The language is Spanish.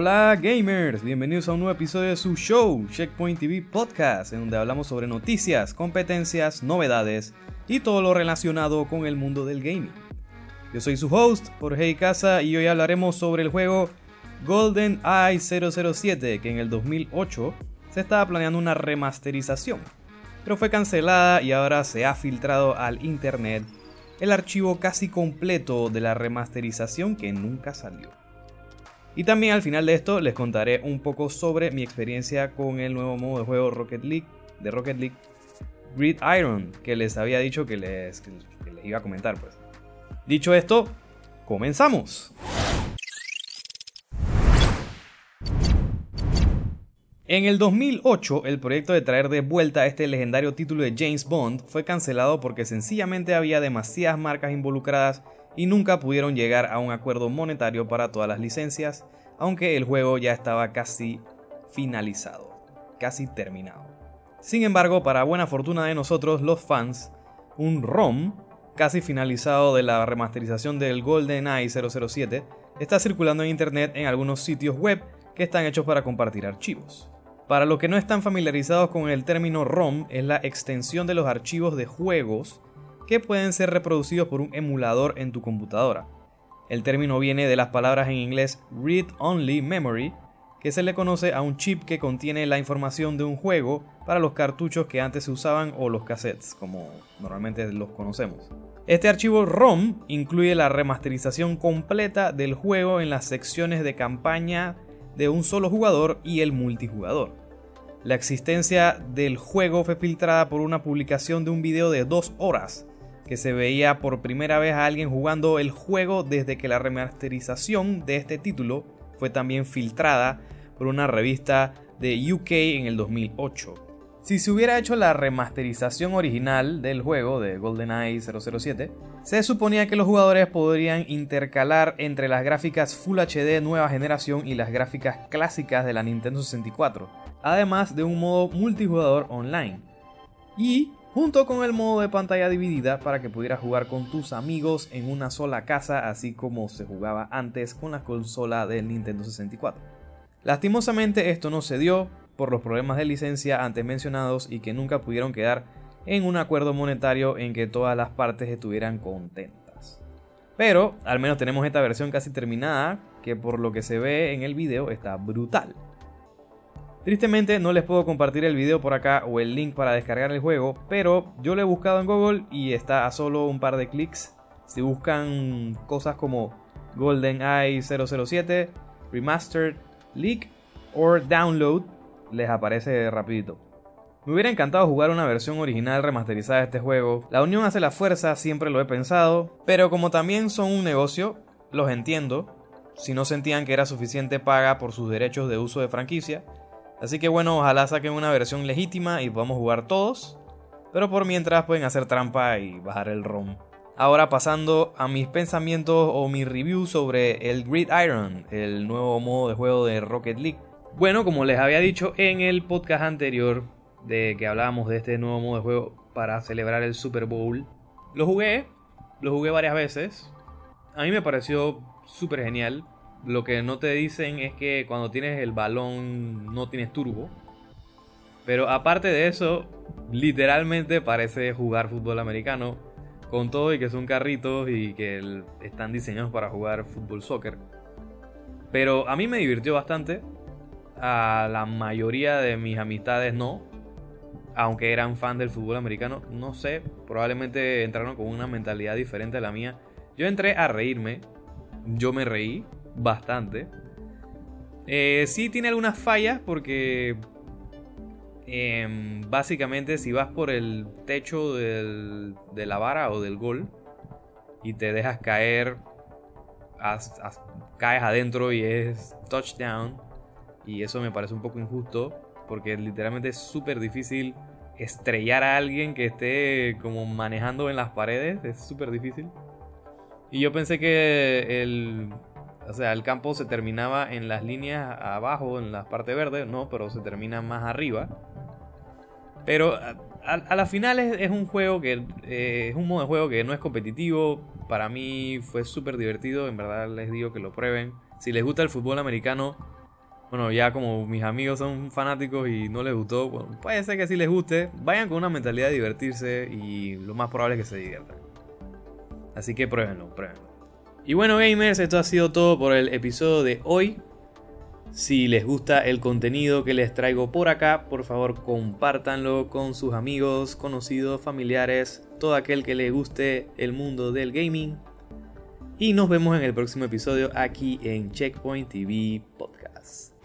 Hola gamers, bienvenidos a un nuevo episodio de su show, Checkpoint TV Podcast, en donde hablamos sobre noticias, competencias, novedades y todo lo relacionado con el mundo del gaming. Yo soy su host, Jorge Casa, y hoy hablaremos sobre el juego Golden Eye 007, que en el 2008 se estaba planeando una remasterización, pero fue cancelada y ahora se ha filtrado al internet el archivo casi completo de la remasterización que nunca salió. Y también al final de esto les contaré un poco sobre mi experiencia con el nuevo modo de juego Rocket League de Rocket League Grid Iron que les había dicho que les, que les iba a comentar pues. Dicho esto, comenzamos. En el 2008, el proyecto de traer de vuelta este legendario título de James Bond fue cancelado porque sencillamente había demasiadas marcas involucradas y nunca pudieron llegar a un acuerdo monetario para todas las licencias, aunque el juego ya estaba casi finalizado, casi terminado. Sin embargo, para buena fortuna de nosotros, los fans, un ROM casi finalizado de la remasterización del GoldenEye 007 está circulando en internet en algunos sitios web que están hechos para compartir archivos. Para los que no están familiarizados con el término ROM, es la extensión de los archivos de juegos que pueden ser reproducidos por un emulador en tu computadora. El término viene de las palabras en inglés Read Only Memory, que se le conoce a un chip que contiene la información de un juego para los cartuchos que antes se usaban o los cassettes, como normalmente los conocemos. Este archivo ROM incluye la remasterización completa del juego en las secciones de campaña de un solo jugador y el multijugador. La existencia del juego fue filtrada por una publicación de un video de dos horas que se veía por primera vez a alguien jugando el juego desde que la remasterización de este título fue también filtrada por una revista de UK en el 2008. Si se hubiera hecho la remasterización original del juego de GoldenEye 007, se suponía que los jugadores podrían intercalar entre las gráficas Full HD nueva generación y las gráficas clásicas de la Nintendo 64, además de un modo multijugador online. Y junto con el modo de pantalla dividida para que pudieras jugar con tus amigos en una sola casa, así como se jugaba antes con la consola del Nintendo 64. Lastimosamente esto no se dio, por los problemas de licencia antes mencionados y que nunca pudieron quedar en un acuerdo monetario en que todas las partes estuvieran contentas. Pero al menos tenemos esta versión casi terminada, que por lo que se ve en el video está brutal. Tristemente no les puedo compartir el video por acá o el link para descargar el juego, pero yo lo he buscado en Google y está a solo un par de clics. Si buscan cosas como GoldenEye 007, Remastered, Leak o Download, les aparece rapidito. Me hubiera encantado jugar una versión original remasterizada de este juego. La unión hace la fuerza, siempre lo he pensado, pero como también son un negocio, los entiendo. Si no sentían que era suficiente paga por sus derechos de uso de franquicia. Así que bueno, ojalá saquen una versión legítima y podamos jugar todos. Pero por mientras pueden hacer trampa y bajar el ROM. Ahora pasando a mis pensamientos o mi review sobre el Grid Iron, el nuevo modo de juego de Rocket League. Bueno, como les había dicho en el podcast anterior de que hablábamos de este nuevo modo de juego para celebrar el Super Bowl, lo jugué, lo jugué varias veces. A mí me pareció súper genial. Lo que no te dicen es que cuando tienes el balón no tienes turbo. Pero aparte de eso, literalmente parece jugar fútbol americano. Con todo y que son carritos y que están diseñados para jugar fútbol soccer. Pero a mí me divirtió bastante a la mayoría de mis amistades no. Aunque eran fan del fútbol americano, no sé, probablemente entraron con una mentalidad diferente a la mía. Yo entré a reírme, yo me reí bastante. Eh, sí tiene algunas fallas porque em, básicamente si vas por el techo de la vara o del gol y te dejas caer, caes adentro y es touchdown y eso me parece un poco injusto porque literalmente es súper difícil estrellar a alguien que esté como manejando en las paredes. Es súper difícil. Y yo pensé que el, o sea, el campo se terminaba en las líneas abajo, en la parte verde, no, pero se termina más arriba. Pero a, la final es, un juego que eh, es un modo de juego que no es competitivo. Para mí fue súper divertido, en verdad les digo que lo prueben. Si les gusta el fútbol americano, bueno, ya como mis amigos son fanáticos y no les gustó, puede ser que sí les guste. Vayan con una mentalidad de divertirse y lo más probable es que se diviertan. Así que pruébenlo, pruébenlo. Y bueno gamers, esto ha sido todo por el episodio de hoy. Si les gusta el contenido que les traigo por acá, por favor compártanlo con sus amigos, conocidos, familiares, todo aquel que le guste el mundo del gaming. Y nos vemos en el próximo episodio aquí en Checkpoint TV Podcast.